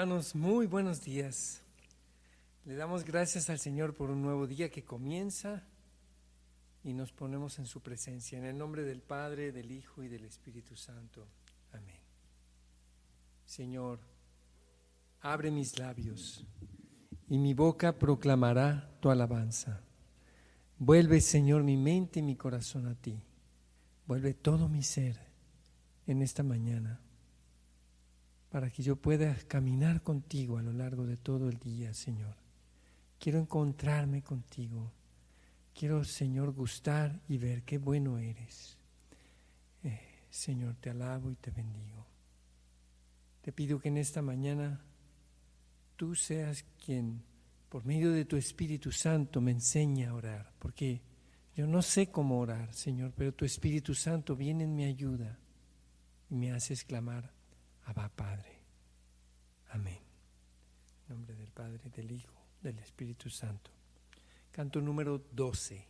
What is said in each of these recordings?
Hermanos, muy buenos días. Le damos gracias al Señor por un nuevo día que comienza y nos ponemos en su presencia. En el nombre del Padre, del Hijo y del Espíritu Santo. Amén. Señor, abre mis labios y mi boca proclamará tu alabanza. Vuelve, Señor, mi mente y mi corazón a ti. Vuelve todo mi ser en esta mañana para que yo pueda caminar contigo a lo largo de todo el día, Señor. Quiero encontrarme contigo. Quiero, Señor, gustar y ver qué bueno eres. Eh, Señor, te alabo y te bendigo. Te pido que en esta mañana tú seas quien, por medio de tu Espíritu Santo, me enseñe a orar, porque yo no sé cómo orar, Señor, pero tu Espíritu Santo viene en mi ayuda y me hace exclamar, Abba Padre. Amén. Nombre del Padre, del Hijo, del Espíritu Santo. Canto número 12.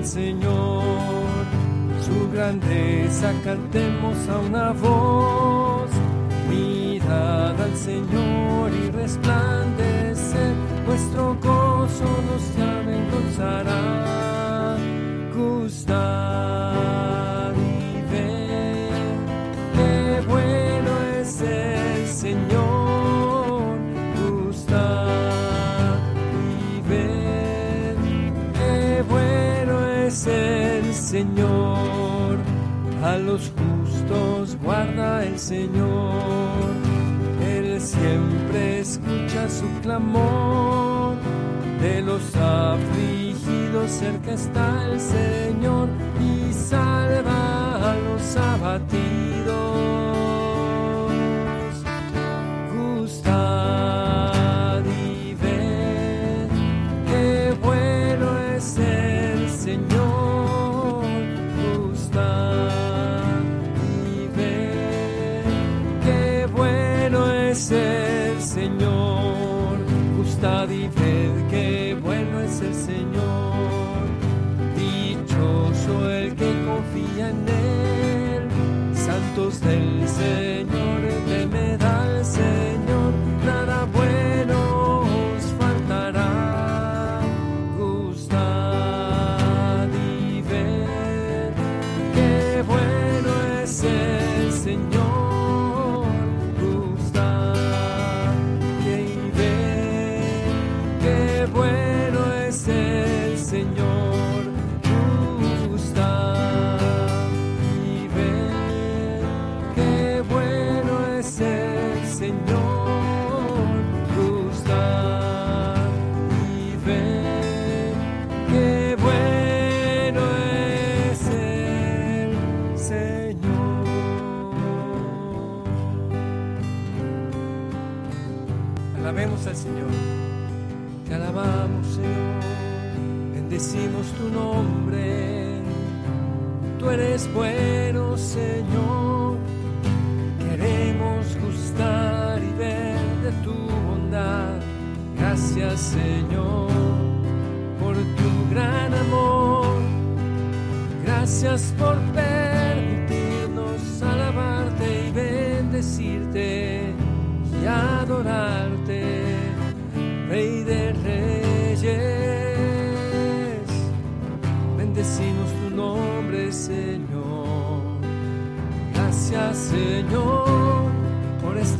al Señor, su grandeza cantemos a una voz. Mirad al Señor y resplandecer, vuestro gozo nos llama A los justos guarda el Señor, Él siempre escucha su clamor, de los afligidos cerca está el Señor y salva a los abatidos.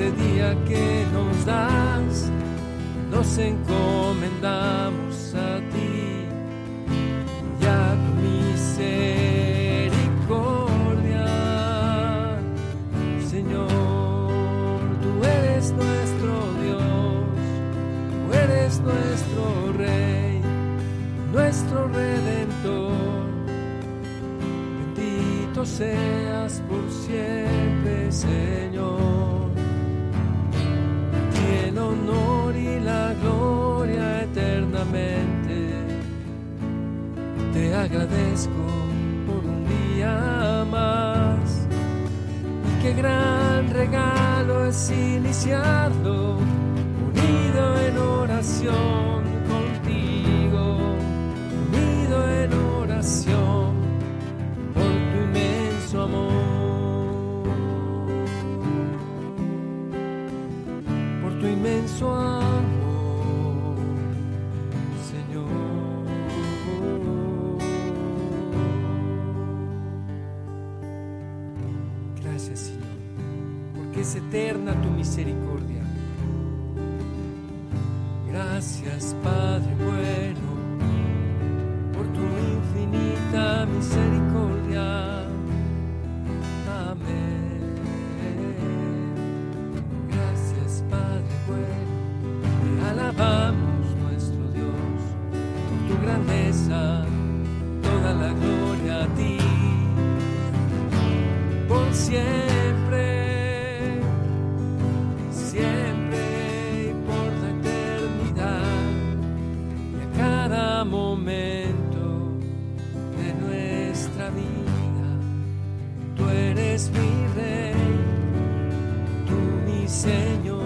Este día que nos das, nos encomendamos a ti y a tu misericordia, Señor, tú eres nuestro Dios, tú eres nuestro Rey, nuestro Redentor. Bendito seas por siempre, Señor. Y el honor y la gloria eternamente. Te agradezco por un día más. Y qué gran regalo es iniciarlo unido en oración eterna tu misericordia. Gracias, Padre eres mi rey, tú mi Señor,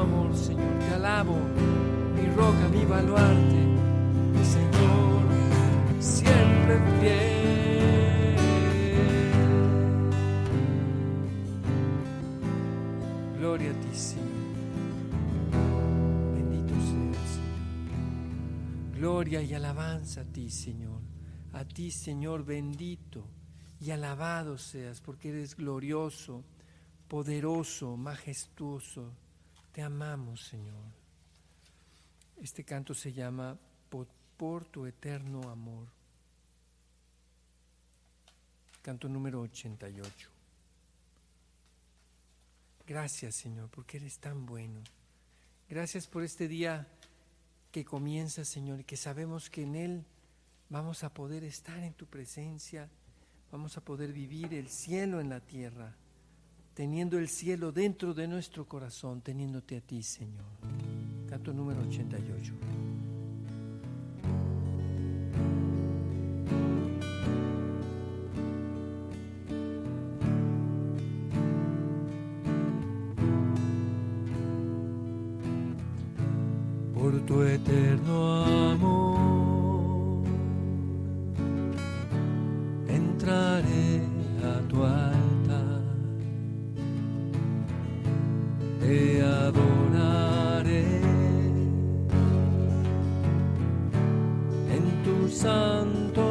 amor, Señor, te alabo, mi roca, mi baluarte, mi Señor, siempre fiel. Gloria a ti, Señor. Bendito seas. Gloria y alabanza a ti, Señor. A ti, Señor, bendito y alabado seas, porque eres glorioso, poderoso, majestuoso. Te amamos, Señor. Este canto se llama Por, tu eterno amor. Canto número 88. Gracias, Señor, porque eres tan bueno. Gracias por este día que comienza, Señor, y que sabemos que en Él vamos a poder estar en tu presencia, vamos a poder vivir el cielo en la tierra, teniendo el cielo dentro de nuestro corazón, teniéndote a ti, Señor. Canto número 88. Santo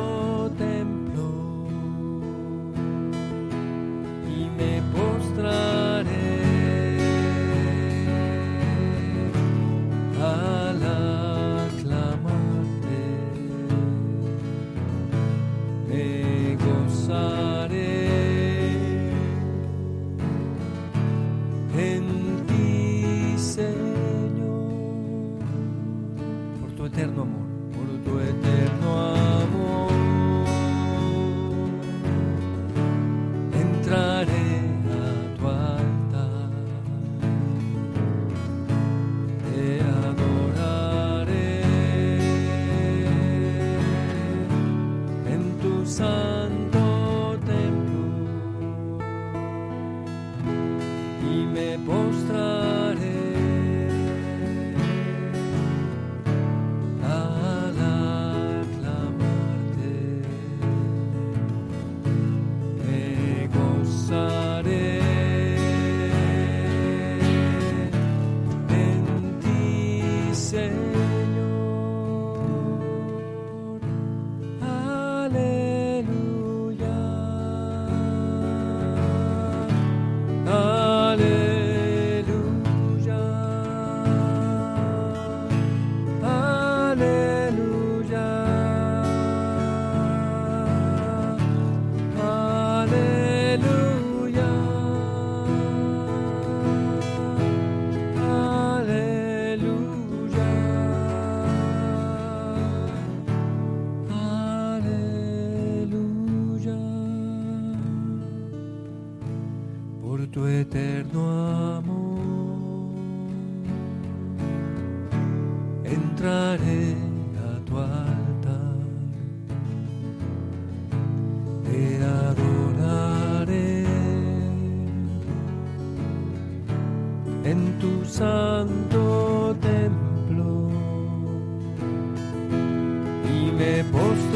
en tu santo templo. Y me postro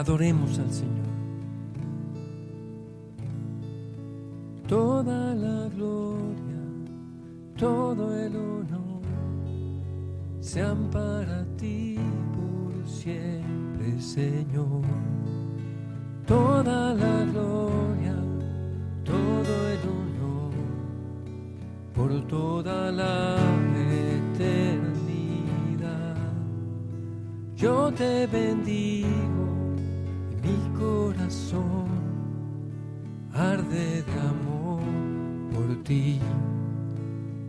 Adoremos al Señor. Toda la gloria, todo el honor sean para ti por siempre, Señor. Toda la gloria, todo el honor por toda la eternidad. Yo te bendigo arde de amor por ti.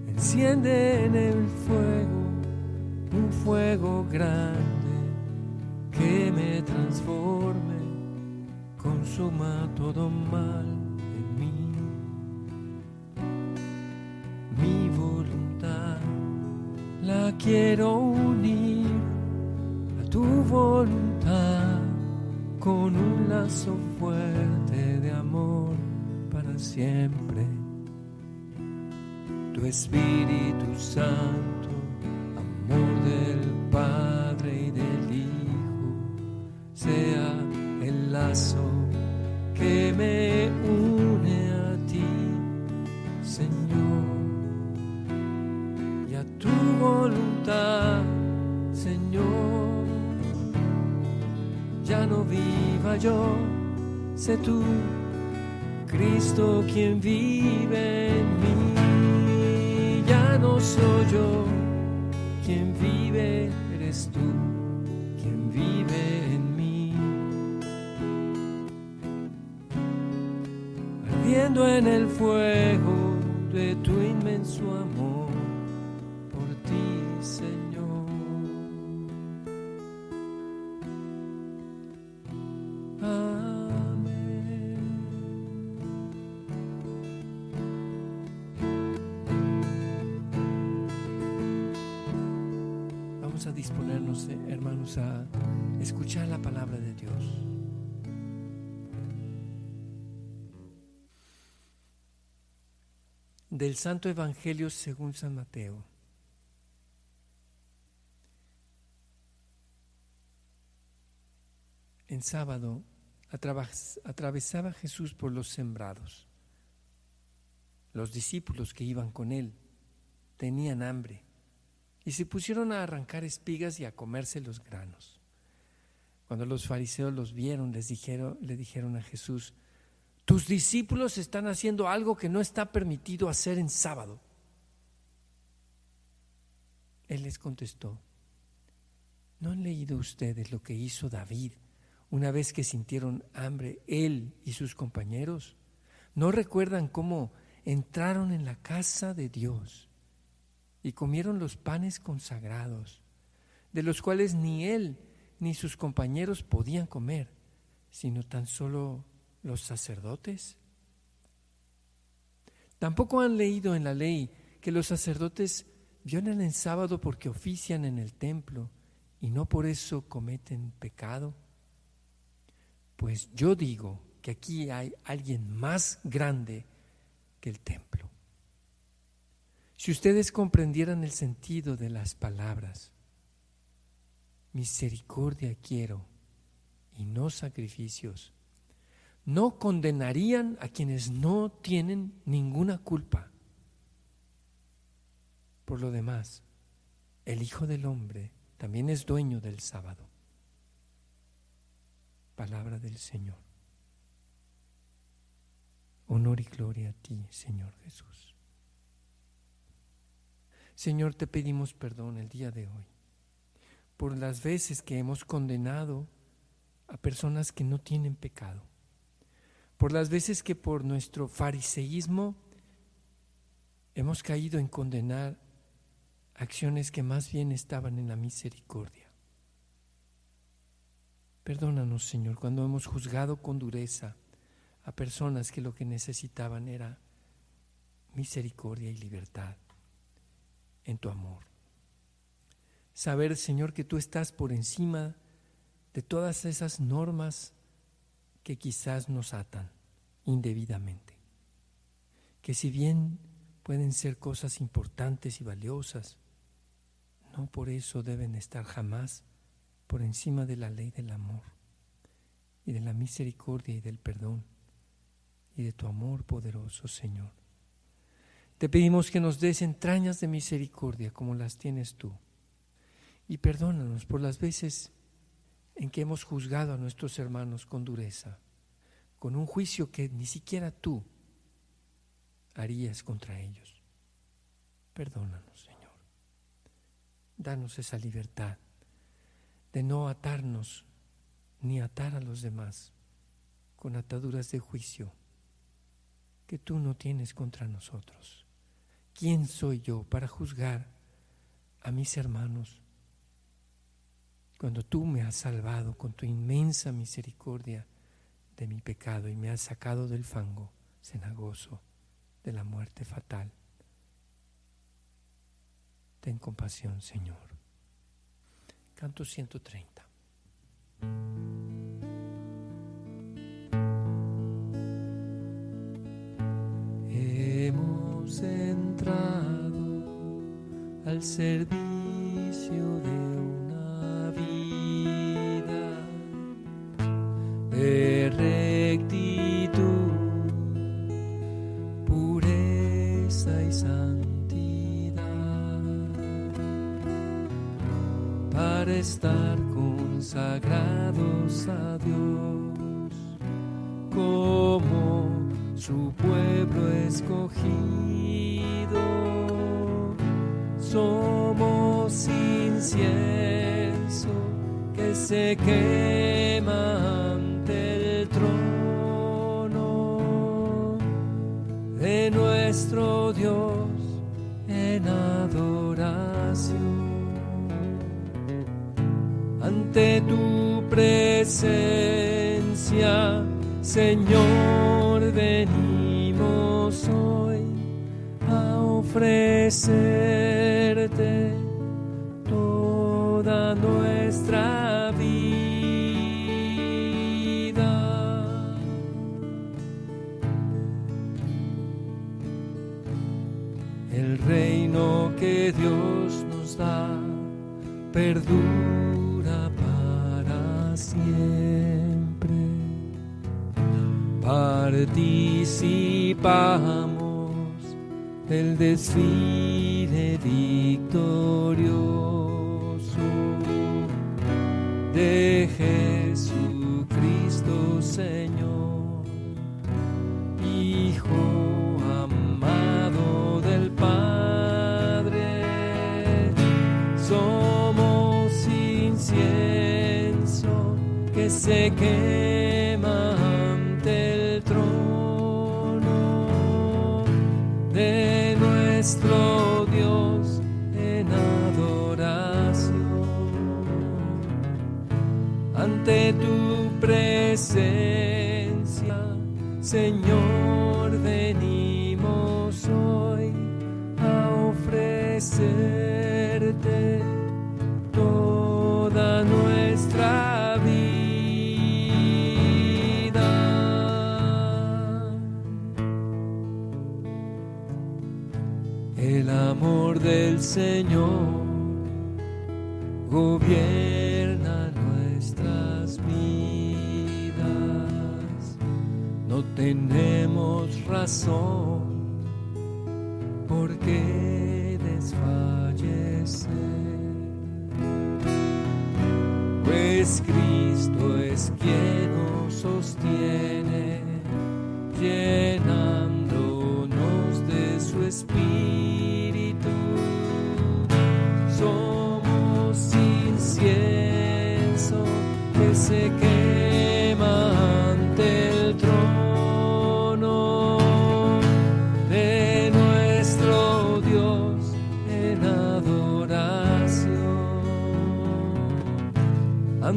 Enciende en el fuego un fuego grande que me transforme, consuma todo mal en mí. Mi voluntad la quiero unir a tu voluntad con un lazo fuerte de amor para siempre. Tu Espíritu Santo, amor del Padre y del Hijo, sea el lazo sé tú, Cristo quien vive en mí. Ya no soy yo quien vive, eres tú quien vive en mí. Ardiendo en el fuego de tu inmenso amor a escuchar la palabra de Dios. Del Santo Evangelio según San Mateo. En sábado atravesaba Jesús por los sembrados. Los discípulos que iban con él tenían hambre y se pusieron a arrancar espigas y a comerse los granos. Cuando los fariseos los vieron, les dijeron, le dijeron a Jesús, tus discípulos están haciendo algo que no está permitido hacer en sábado. Él les contestó, ¿No han leído ustedes lo que hizo David una vez que sintieron hambre él y sus compañeros? ¿No recuerdan cómo entraron en la casa de Dios y comieron los panes consagrados, de los cuales ni él ni sus compañeros podían comer, sino tan solo los sacerdotes? Tampoco han leído en la ley que los sacerdotes violan el sábado porque ofician en el templo y no por eso cometen pecado. Pues yo digo que aquí hay alguien más grande que el templo. Si ustedes comprendieran el sentido de las palabras, misericordia quiero y no sacrificios, no condenarían a quienes no tienen ninguna culpa. Por lo demás, el Hijo del Hombre también es dueño del sábado. Palabra del Señor. Honor y gloria a ti, Señor Jesús. Señor, te pedimos perdón el día de hoy por las veces que hemos condenado a personas que no tienen pecado, por las veces que por nuestro fariseísmo hemos caído en condenar acciones que más bien estaban en la misericordia. Perdónanos, Señor, cuando hemos juzgado con dureza a personas que lo que necesitaban era misericordia y libertad en tu amor. Saber, Señor, que tú estás por encima de todas esas normas que quizás nos atan indebidamente. Que si bien pueden ser cosas importantes y valiosas, no por eso deben estar jamás por encima de la ley del amor y de la misericordia y del perdón y de tu amor poderoso, Señor. Te pedimos que nos des entrañas de misericordia como las tienes tú y perdónanos por las veces en que hemos juzgado a nuestros hermanos con dureza, con un juicio que ni siquiera tú harías contra ellos. Perdónanos, Señor. Danos esa libertad de no atarnos ni atar a los demás con ataduras de juicio que tú no tienes contra nosotros. ¿Quién soy yo para juzgar a mis hermanos cuando tú me has salvado con tu inmensa misericordia de mi pecado y me has sacado del fango cenagoso de la muerte fatal? Ten compasión, Señor. Canto 130. Hemos entrado al servicio de una vida de rectitud, pureza y santidad. Para estar consagrados a Dios como su pueblo escogido. Somos incienso que se quema ante el trono de nuestro Dios en adoración. Ante tu presencia, Señor, ofrecerte toda nuestra vida. El reino que Dios nos da perdura para siempre participamos del desfile victorioso de Jesucristo Señor, Hijo amado del Padre, somos incienso que se quema nuestro Dios en adoración. Ante tu presencia, Señor, Señor gobierna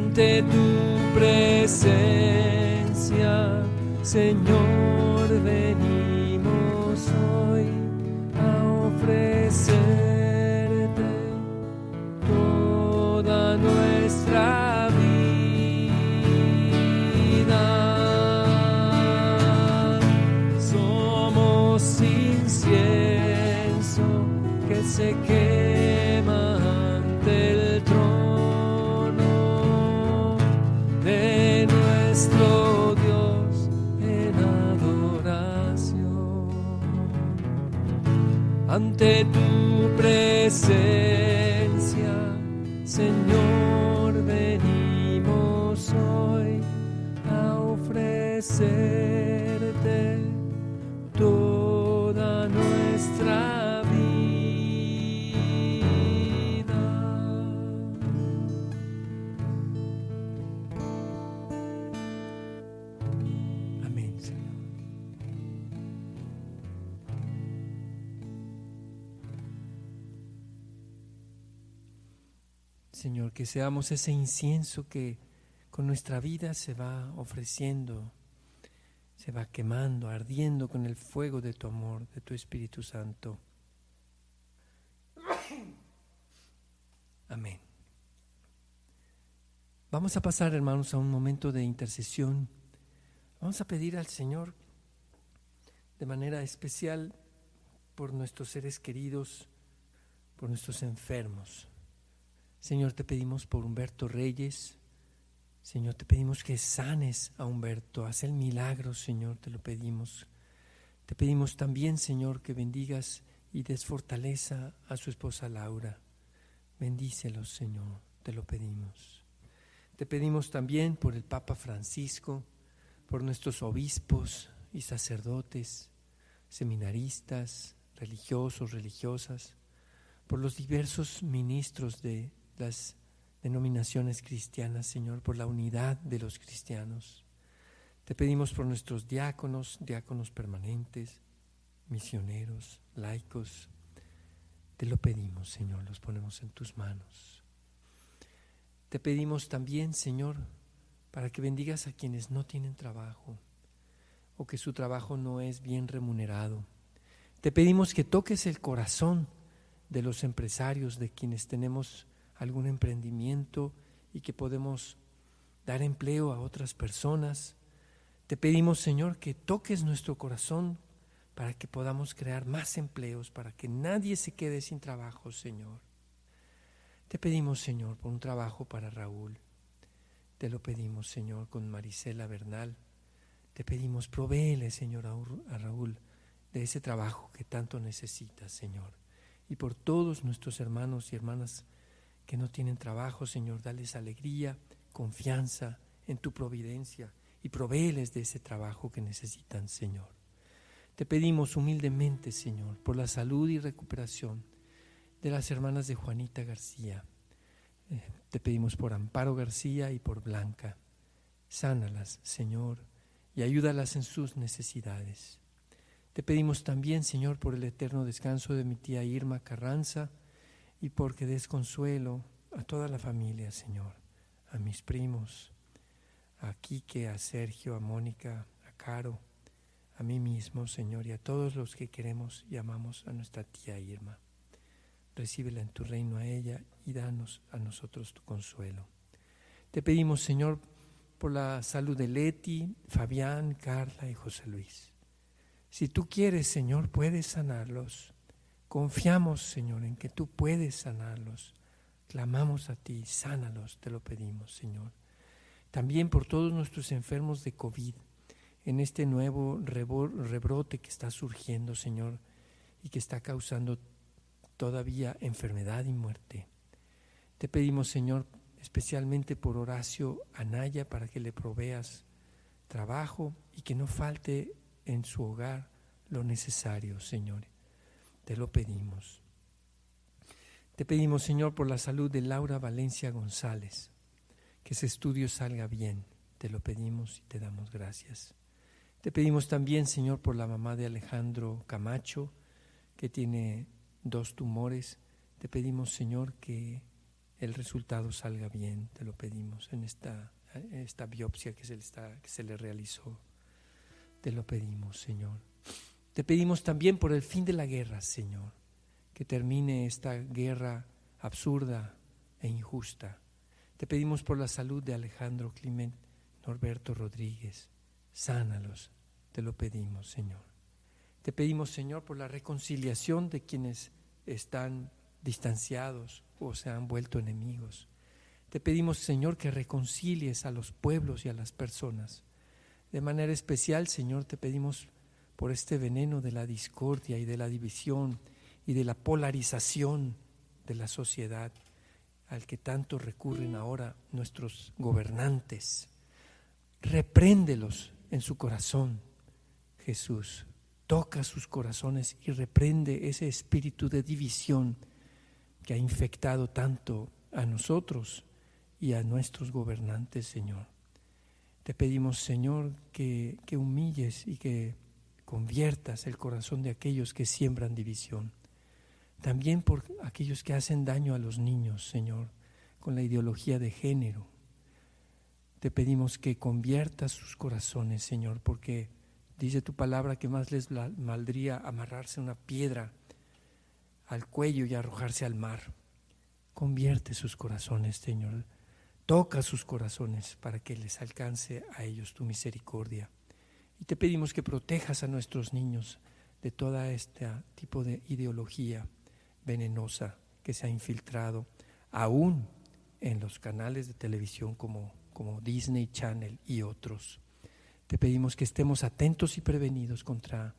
ante tu presencia, Señor, venimos hoy a ofrecerte toda nuestra vida. Somos incienso que se Ante Señor, que seamos ese incienso que con nuestra vida se va ofreciendo, se va quemando, ardiendo con el fuego de tu amor, de tu Espíritu Santo. Amén. Vamos a pasar, hermanos, a un momento de intercesión. Vamos a pedir al Señor de manera especial por nuestros seres queridos, por nuestros enfermos. Señor, te pedimos por Humberto Reyes. Señor, te pedimos que sanes a Humberto. Haz el milagro, Señor, te lo pedimos. Te pedimos también, Señor, que bendigas y des fortaleza a su esposa Laura. Bendícelos, Señor, te lo pedimos. Te pedimos también por el Papa Francisco, por nuestros obispos y sacerdotes, seminaristas, religiosos, religiosas, por los diversos ministros de las denominaciones cristianas, Señor, por la unidad de los cristianos. Te pedimos por nuestros diáconos, diáconos permanentes, misioneros, laicos. Te lo pedimos, Señor, los ponemos en tus manos. Te pedimos también, Señor, para que bendigas a quienes no tienen trabajo o que su trabajo no es bien remunerado. Te pedimos que toques el corazón de los empresarios, de quienes tenemos algún emprendimiento y que podemos dar empleo a otras personas. Te pedimos, Señor, que toques nuestro corazón para que podamos crear más empleos, para que nadie se quede sin trabajo, Señor. Te pedimos, Señor, por un trabajo para Raúl. Te lo pedimos, Señor, con Marisela Bernal. Te pedimos, provéele, Señor, a Raúl de ese trabajo que tanto necesita, Señor. Y por todos nuestros hermanos y hermanas que no tienen trabajo, Señor, dales alegría, confianza en tu providencia y provéeles de ese trabajo que necesitan, Señor. Te pedimos humildemente, Señor, por la salud y recuperación de las hermanas de Juanita García. Eh, te pedimos por Amparo García y por Blanca. Sánalas, Señor, y ayúdalas en sus necesidades. Te pedimos también, Señor, por el eterno descanso de mi tía Irma Carranza y porque des consuelo a toda la familia, Señor, a mis primos, a Quique, a Sergio, a Mónica, a Caro, a mí mismo, Señor, y a todos los que queremos y amamos a nuestra tía Irma. Recíbela en tu reino a ella y danos a nosotros tu consuelo. Te pedimos, Señor, por la salud de Leti, Fabián, Carla y José Luis. Si tú quieres, Señor, puedes sanarlos. Confiamos, Señor, en que tú puedes sanarlos. Clamamos a ti, sánalos, te lo pedimos, Señor. También por todos nuestros enfermos de COVID, en este nuevo rebrote que está surgiendo, Señor, y que está causando todavía enfermedad y muerte. Te pedimos, Señor, especialmente por Horacio Anaya, para que le proveas trabajo y que no falte en su hogar lo necesario, Señor. Te lo pedimos. Te pedimos, Señor, por la salud de Laura Valencia González, que ese estudio salga bien. Te lo pedimos y te damos gracias. Te pedimos también, Señor, por la mamá de Alejandro Camacho, que tiene dos tumores. Te pedimos, Señor, que el resultado salga bien. Te lo pedimos en esta, esta biopsia que se, le está, que se le realizó. Te lo pedimos, Señor. Te pedimos también por el fin de la guerra, Señor, que termine esta guerra absurda e injusta. Te pedimos por la salud de Alejandro Clement, Norberto Rodríguez. Sánalos, te lo pedimos, Señor. Te pedimos, Señor, por la reconciliación de quienes están distanciados o se han vuelto enemigos. Te pedimos, Señor, que reconcilies a los pueblos y a las personas. De manera especial, Señor, te pedimos por este veneno de la discordia y de la división y de la polarización de la sociedad al que tanto recurren ahora nuestros gobernantes. Repréndelos en su corazón, Jesús. Toca sus corazones y reprende ese espíritu de división que ha infectado tanto a nosotros y a nuestros gobernantes, Señor. Te pedimos, Señor, que, que humilles y que conviertas el corazón de aquellos que siembran división. También por aquellos que hacen daño a los niños, Señor, con la ideología de género. Te pedimos que conviertas sus corazones, Señor, porque dice tu palabra que más les maldría amarrarse una piedra al cuello y arrojarse al mar. Convierte sus corazones, Señor. Toca sus corazones para que les alcance a ellos tu misericordia. Y te pedimos que protejas a nuestros niños de toda este tipo de ideología venenosa que se ha infiltrado aún en los canales de televisión como, como Disney Channel y otros. Te pedimos que estemos atentos y prevenidos contra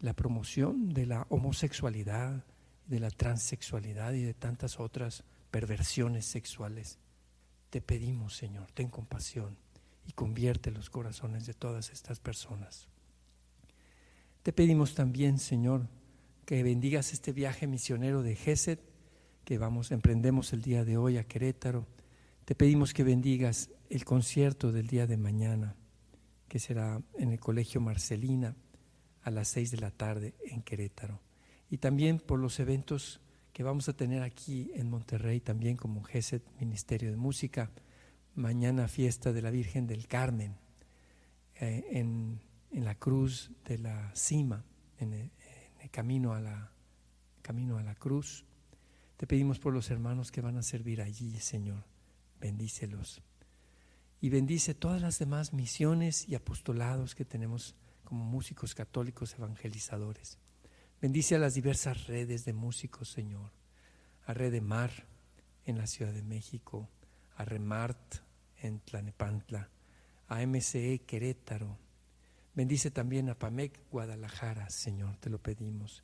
la promoción de la homosexualidad, de la transexualidad y de tantas otras perversiones sexuales. Te pedimos, Señor, ten compasión y convierte los corazones de todas estas personas. Te pedimos también, Señor, que bendigas este viaje misionero de Gesed que vamos, emprendemos el día de hoy a Querétaro. Te pedimos que bendigas el concierto del día de mañana, que será en el Colegio Marcelina a las seis de la tarde en Querétaro. Y también por los eventos que vamos a tener aquí en Monterrey, también como GESET, Ministerio de Música, mañana fiesta de la Virgen del Carmen, eh, en, la cruz de la cima, en el, camino, a la, camino a la cruz. Te pedimos por los hermanos que van a servir allí, Señor. Bendícelos. Y bendice todas las demás misiones y apostolados que tenemos como músicos católicos evangelizadores. Bendice a las diversas redes de músicos, Señor. A Red de Mar en la Ciudad de México, a Remart en Tlanepantla, a MCE Querétaro, Bendice también a Pamec Guadalajara, Señor, te lo pedimos.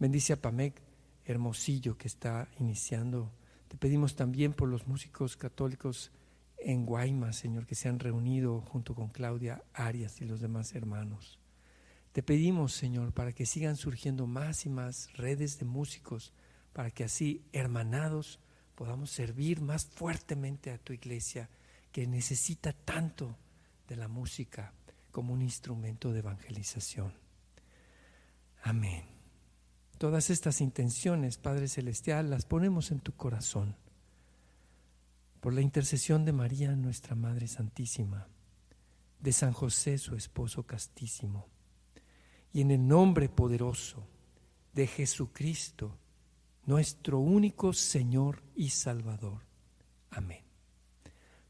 Bendice a Pamec Hermosillo que está iniciando. Te pedimos también por los músicos católicos en Guaymas, Señor, que se han reunido junto con Claudia Arias y los demás hermanos. Te pedimos, Señor, para que sigan surgiendo más y más redes de músicos, para que así, hermanados, podamos servir más fuertemente a tu iglesia, que necesita tanto de la música como un instrumento de evangelización. Amén. Todas estas intenciones, Padre Celestial, las ponemos en tu corazón. Por la intercesión de María, nuestra Madre Santísima, de San José, su esposo castísimo, y en el nombre poderoso de Jesucristo, nuestro único Señor y Salvador. Amén.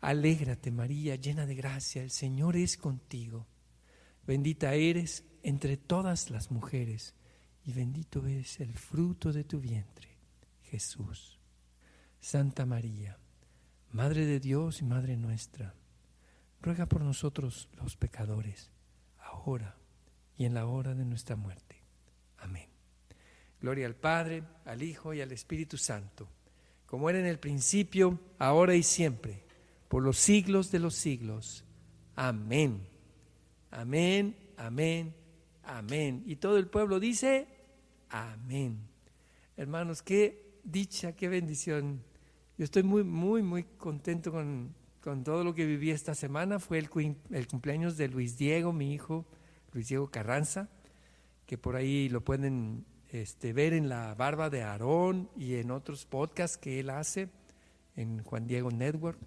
Alégrate María, llena de gracia, el Señor es contigo. Bendita eres entre todas las mujeres y bendito es el fruto de tu vientre, Jesús. Santa María, Madre de Dios y Madre nuestra, ruega por nosotros los pecadores, ahora y en la hora de nuestra muerte. Amén. Gloria al Padre, al Hijo y al Espíritu Santo, como era en el principio, ahora y siempre, por los siglos de los siglos. Amén. Amén, amén, amén. Y todo el pueblo dice, amén. Hermanos, qué dicha, qué bendición. Yo estoy muy, muy, muy contento con, todo lo que viví esta semana. Fue el, el cumpleaños de Luis Diego, mi hijo, Luis Diego Carranza, que por ahí lo pueden este, ver en la barba de Aarón y en otros podcasts que él hace en Juan Diego Network.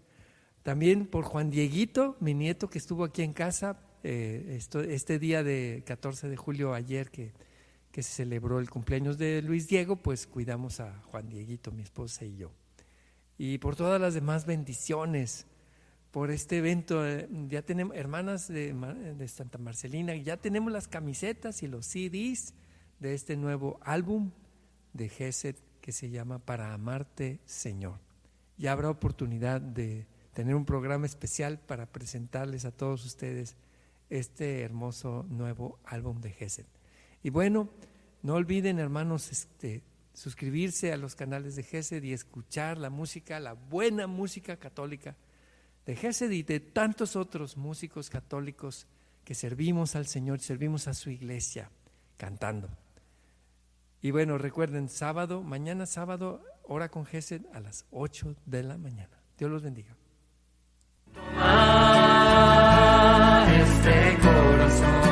También por Juan Dieguito, mi nieto que estuvo aquí en casa eh, este día de 14 de julio ayer que, que se celebró el cumpleaños de Luis Diego, pues cuidamos a Juan Dieguito, mi esposa y yo. Y por todas las demás bendiciones, por este evento, eh, ya tenemos hermanas de, de Santa Marcelina, ya tenemos las camisetas y los CDs de este nuevo álbum de Gesed que se llama Para Amarte, Señor. Ya habrá oportunidad de tener un programa especial para presentarles a todos ustedes este hermoso nuevo álbum de Gesed. Y bueno, no olviden, hermanos, este, suscribirse a los canales de Gesed y escuchar la música, la buena música católica de Gesed y de tantos otros músicos católicos que servimos al Señor, servimos a su iglesia cantando. Y bueno, recuerden, sábado, mañana sábado, hora con Gesed a las 8 de la mañana. Dios los bendiga. Este corazón.